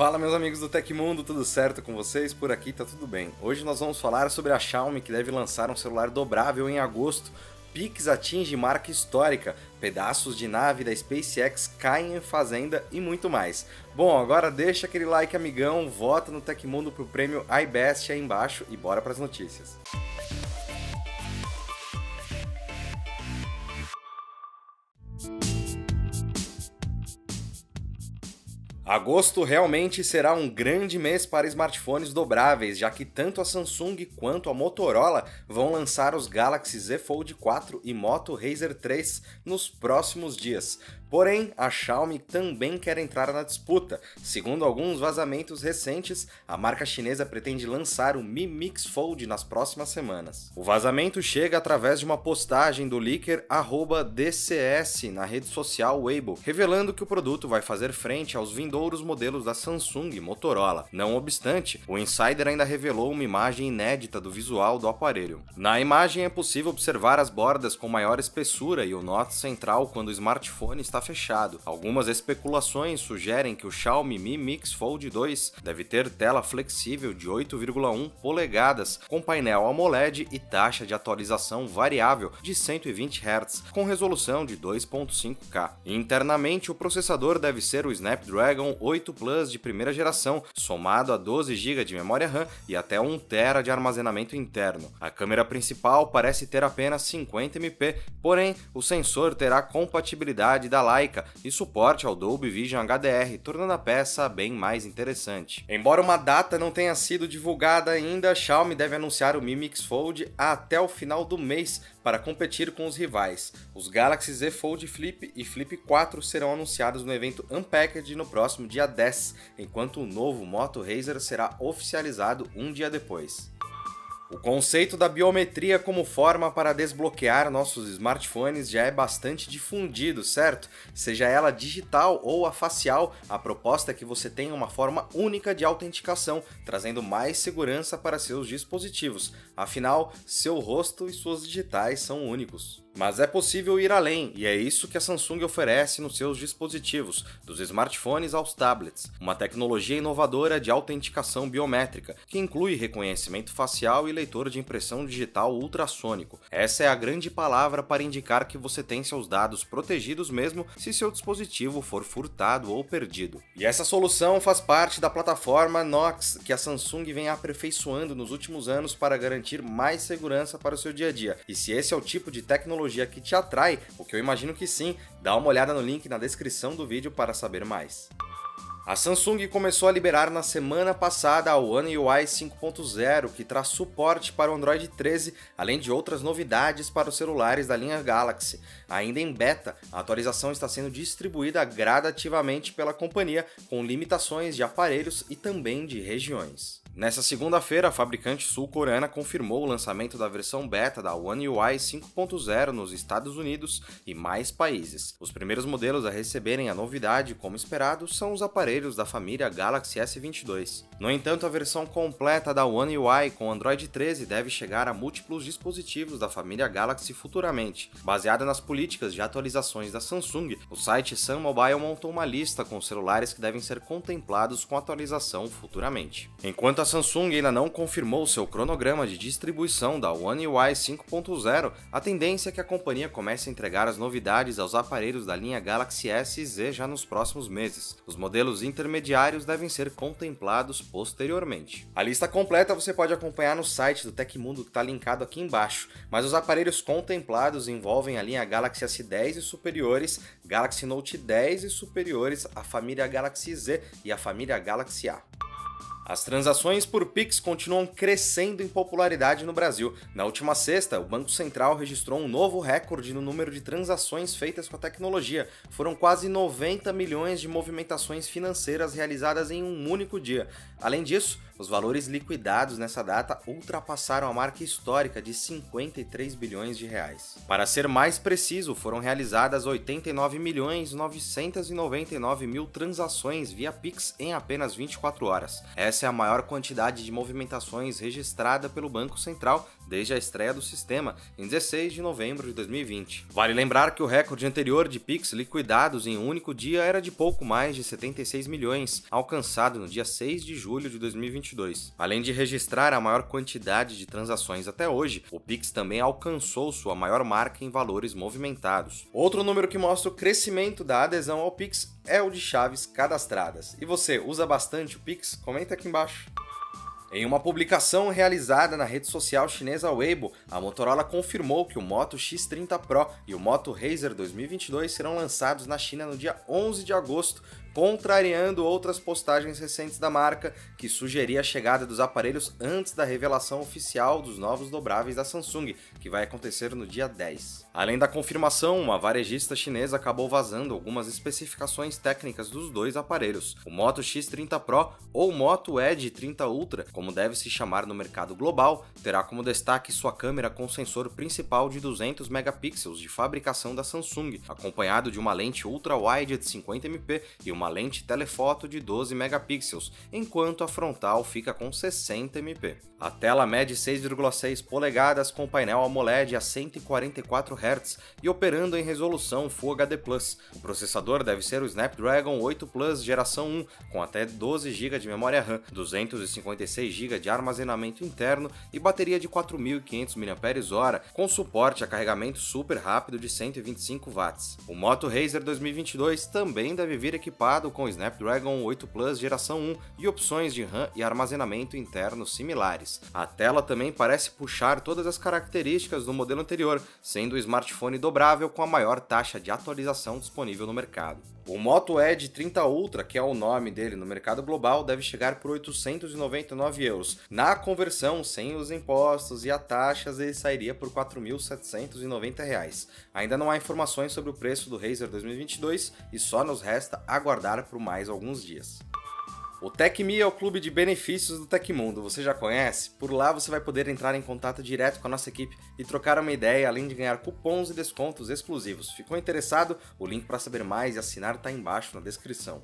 Fala meus amigos do Tecmundo, tudo certo com vocês? Por aqui tá tudo bem. Hoje nós vamos falar sobre a Xiaomi que deve lançar um celular dobrável em agosto. Pix atinge marca histórica, pedaços de nave da SpaceX caem em fazenda e muito mais. Bom, agora deixa aquele like amigão, vota no Tecmundo pro prêmio iBest aí embaixo e bora para as notícias. Agosto realmente será um grande mês para smartphones dobráveis, já que tanto a Samsung quanto a Motorola vão lançar os Galaxy Z Fold 4 e Moto Razer 3 nos próximos dias. Porém, a Xiaomi também quer entrar na disputa. Segundo alguns vazamentos recentes, a marca chinesa pretende lançar o Mi Mix Fold nas próximas semanas. O vazamento chega através de uma postagem do leaker DCS na rede social Weibo, revelando que o produto vai fazer frente aos vindouros modelos da Samsung e Motorola. Não obstante, o insider ainda revelou uma imagem inédita do visual do aparelho. Na imagem é possível observar as bordas com maior espessura e o note central quando o smartphone está fechado. Algumas especulações sugerem que o Xiaomi Mi Mix Fold 2 deve ter tela flexível de 8,1 polegadas, com painel AMOLED e taxa de atualização variável de 120 Hz, com resolução de 2.5K. Internamente, o processador deve ser o Snapdragon 8 Plus de primeira geração, somado a 12 GB de memória RAM e até 1 TB de armazenamento interno. A câmera principal parece ter apenas 50 MP, porém o sensor terá compatibilidade da Leica e suporte ao Dolby Vision HDR, tornando a peça bem mais interessante. Embora uma data não tenha sido divulgada ainda, a Xiaomi deve anunciar o Mi Mix Fold até o final do mês para competir com os rivais. Os Galaxy Z Fold Flip e Flip 4 serão anunciados no evento Unpacked no próximo dia 10, enquanto o novo Moto Razer será oficializado um dia depois. O conceito da biometria como forma para desbloquear nossos smartphones já é bastante difundido, certo? Seja ela digital ou a facial, a proposta é que você tenha uma forma única de autenticação, trazendo mais segurança para seus dispositivos. Afinal, seu rosto e suas digitais são únicos. Mas é possível ir além, e é isso que a Samsung oferece nos seus dispositivos, dos smartphones aos tablets, uma tecnologia inovadora de autenticação biométrica, que inclui reconhecimento facial e leitor de impressão digital ultrassônico. Essa é a grande palavra para indicar que você tem seus dados protegidos mesmo se seu dispositivo for furtado ou perdido. E essa solução faz parte da plataforma Knox, que a Samsung vem aperfeiçoando nos últimos anos para garantir mais segurança para o seu dia a dia. E se esse é o tipo de tecnologia tecnologia que te atrai, o que eu imagino que sim, dá uma olhada no link na descrição do vídeo para saber mais. A Samsung começou a liberar na semana passada a One UI 5.0, que traz suporte para o Android 13, além de outras novidades para os celulares da linha Galaxy. Ainda em beta, a atualização está sendo distribuída gradativamente pela companhia, com limitações de aparelhos e também de regiões. Nessa segunda-feira, a fabricante sul-coreana confirmou o lançamento da versão beta da One UI 5.0 nos Estados Unidos e mais países. Os primeiros modelos a receberem a novidade, como esperado, são os aparelhos da família Galaxy S22. No entanto, a versão completa da One UI com Android 13 deve chegar a múltiplos dispositivos da família Galaxy futuramente. Baseada nas políticas de atualizações da Samsung, o site Sun Mobile montou uma lista com celulares que devem ser contemplados com atualização futuramente. Enquanto Enquanto a Samsung ainda não confirmou seu cronograma de distribuição da One UI 5.0, a tendência é que a companhia comece a entregar as novidades aos aparelhos da linha Galaxy S e Z já nos próximos meses. Os modelos intermediários devem ser contemplados posteriormente. A lista completa você pode acompanhar no site do Tecmundo que está linkado aqui embaixo, mas os aparelhos contemplados envolvem a linha Galaxy S10 e superiores, Galaxy Note 10 e superiores, a família Galaxy Z e a família Galaxy A. As transações por Pix continuam crescendo em popularidade no Brasil. Na última sexta, o Banco Central registrou um novo recorde no número de transações feitas com a tecnologia. Foram quase 90 milhões de movimentações financeiras realizadas em um único dia. Além disso, os valores liquidados nessa data ultrapassaram a marca histórica de 53 bilhões de reais. Para ser mais preciso, foram realizadas 89 milhões 999 mil transações via Pix em apenas 24 horas. Essa é a maior quantidade de movimentações registrada pelo Banco Central desde a estreia do sistema, em 16 de novembro de 2020. Vale lembrar que o recorde anterior de Pix liquidados em um único dia era de pouco mais de 76 milhões, alcançado no dia 6 de julho de 2022. Além de registrar a maior quantidade de transações até hoje, o Pix também alcançou sua maior marca em valores movimentados. Outro número que mostra o crescimento da adesão ao Pix é o de chaves cadastradas. E você usa bastante o Pix? Comenta aqui embaixo. Em uma publicação realizada na rede social chinesa Weibo, a Motorola confirmou que o Moto X30 Pro e o Moto Razr 2022 serão lançados na China no dia 11 de agosto, contrariando outras postagens recentes da marca que sugeria a chegada dos aparelhos antes da revelação oficial dos novos dobráveis da Samsung, que vai acontecer no dia 10. Além da confirmação, uma varejista chinesa acabou vazando algumas especificações técnicas dos dois aparelhos. O Moto X30 Pro ou Moto Edge 30 Ultra, como deve se chamar no mercado global, terá como destaque sua câmera com sensor principal de 200 megapixels de fabricação da Samsung, acompanhado de uma lente ultra-wide de 50MP e uma uma lente telefoto de 12 megapixels, enquanto a frontal fica com 60 MP. A tela mede 6,6 polegadas com painel AMOLED a 144 Hz e operando em resolução Full HD+. O processador deve ser o Snapdragon 8 Plus geração 1, com até 12 GB de memória RAM, 256 GB de armazenamento interno e bateria de 4.500 mAh, com suporte a carregamento super rápido de 125 watts. O Moto Razr 2022 também deve vir equipado equipado com Snapdragon 8 Plus geração 1 e opções de RAM e armazenamento interno similares. A tela também parece puxar todas as características do modelo anterior, sendo o smartphone dobrável com a maior taxa de atualização disponível no mercado. O Moto Edge 30 Ultra, que é o nome dele no mercado global, deve chegar por 899 euros. Na conversão, sem os impostos e as taxas, ele sairia por 4.790 reais. Ainda não há informações sobre o preço do Razer 2022 e só nos resta aguardar por mais alguns dias. O TecMe é o clube de benefícios do Tecmundo, você já conhece? Por lá você vai poder entrar em contato direto com a nossa equipe e trocar uma ideia, além de ganhar cupons e descontos exclusivos. Ficou interessado? O link para saber mais e assinar está embaixo na descrição.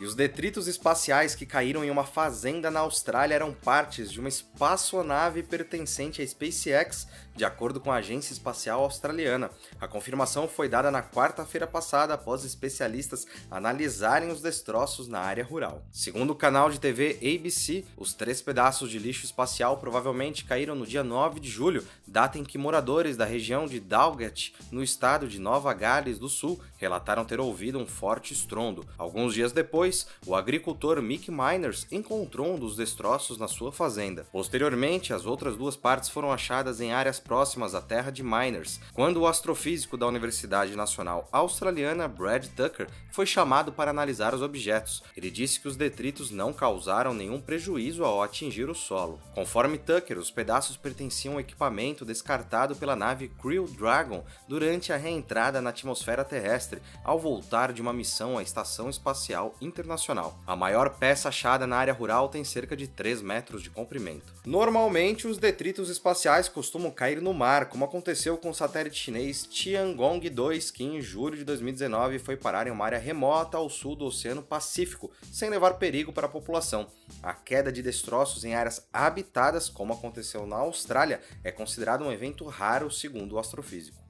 E os detritos espaciais que caíram em uma fazenda na Austrália eram partes de uma espaçonave pertencente à SpaceX, de acordo com a Agência Espacial Australiana. A confirmação foi dada na quarta-feira passada após especialistas analisarem os destroços na área rural. Segundo o canal de TV ABC, os três pedaços de lixo espacial provavelmente caíram no dia 9 de julho, data em que moradores da região de Dalgett, no estado de Nova Gales do Sul, relataram ter ouvido um forte estrondo. Alguns dias depois, o agricultor Mick Miners encontrou um dos destroços na sua fazenda. Posteriormente, as outras duas partes foram achadas em áreas próximas à terra de Miners, quando o astrofísico da Universidade Nacional Australiana Brad Tucker foi chamado para analisar os objetos. Ele disse que os detritos não causaram nenhum prejuízo ao atingir o solo. Conforme Tucker, os pedaços pertenciam ao equipamento descartado pela nave Crew Dragon durante a reentrada na atmosfera terrestre ao voltar de uma missão à Estação Espacial Internacional. A maior peça achada na área rural tem cerca de 3 metros de comprimento. Normalmente, os detritos espaciais costumam cair no mar, como aconteceu com o satélite chinês Tiangong-2, que em julho de 2019 foi parar em uma área remota ao sul do Oceano Pacífico, sem levar perigo para a população. A queda de destroços em áreas habitadas, como aconteceu na Austrália, é considerado um evento raro, segundo o astrofísico.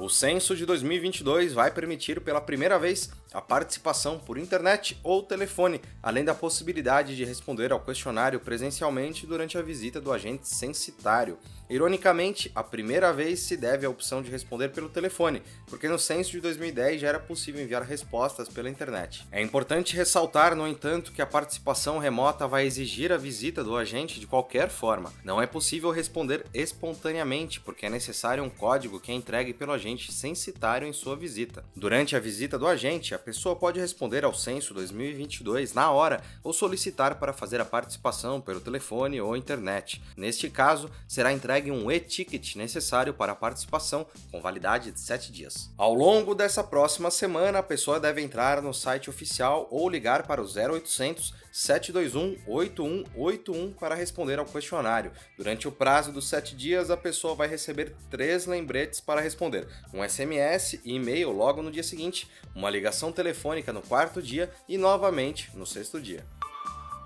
O censo de 2022 vai permitir pela primeira vez a participação por internet ou telefone, além da possibilidade de responder ao questionário presencialmente durante a visita do agente censitário. Ironicamente, a primeira vez se deve à opção de responder pelo telefone, porque no censo de 2010 já era possível enviar respostas pela internet. É importante ressaltar, no entanto, que a participação remota vai exigir a visita do agente de qualquer forma. Não é possível responder espontaneamente, porque é necessário um código que é entregue pelo agente censitário em sua visita. Durante a visita do agente, a pessoa pode responder ao censo 2022 na hora ou solicitar para fazer a participação pelo telefone ou internet. Neste caso, será entregue entregue um e-ticket necessário para a participação, com validade de 7 dias. Ao longo dessa próxima semana, a pessoa deve entrar no site oficial ou ligar para o 0800 721 8181 para responder ao questionário. Durante o prazo dos 7 dias, a pessoa vai receber três lembretes para responder: um SMS e e-mail logo no dia seguinte, uma ligação telefônica no quarto dia e novamente no sexto dia.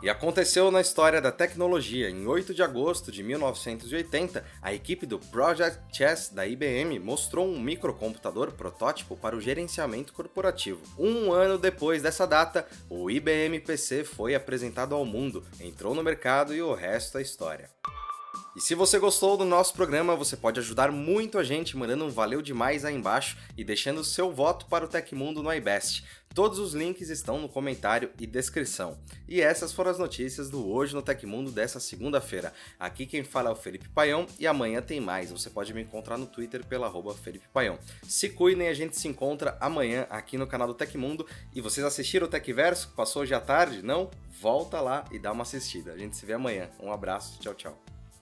E aconteceu na história da tecnologia. Em 8 de agosto de 1980, a equipe do Project Chess da IBM mostrou um microcomputador protótipo para o gerenciamento corporativo. Um ano depois dessa data, o IBM PC foi apresentado ao mundo, entrou no mercado e o resto é história. E se você gostou do nosso programa, você pode ajudar muito a gente mandando um valeu demais aí embaixo e deixando seu voto para o Tecmundo no iBest. Todos os links estão no comentário e descrição. E essas foram as notícias do Hoje no Tecmundo dessa segunda-feira. Aqui quem fala é o Felipe Paião e amanhã tem mais. Você pode me encontrar no Twitter pela arroba Felipe Paião. Se cuidem, a gente se encontra amanhã aqui no canal do Tecmundo. E vocês assistiram o Tecverso? Passou hoje à tarde? Não? Volta lá e dá uma assistida. A gente se vê amanhã. Um abraço, tchau, tchau.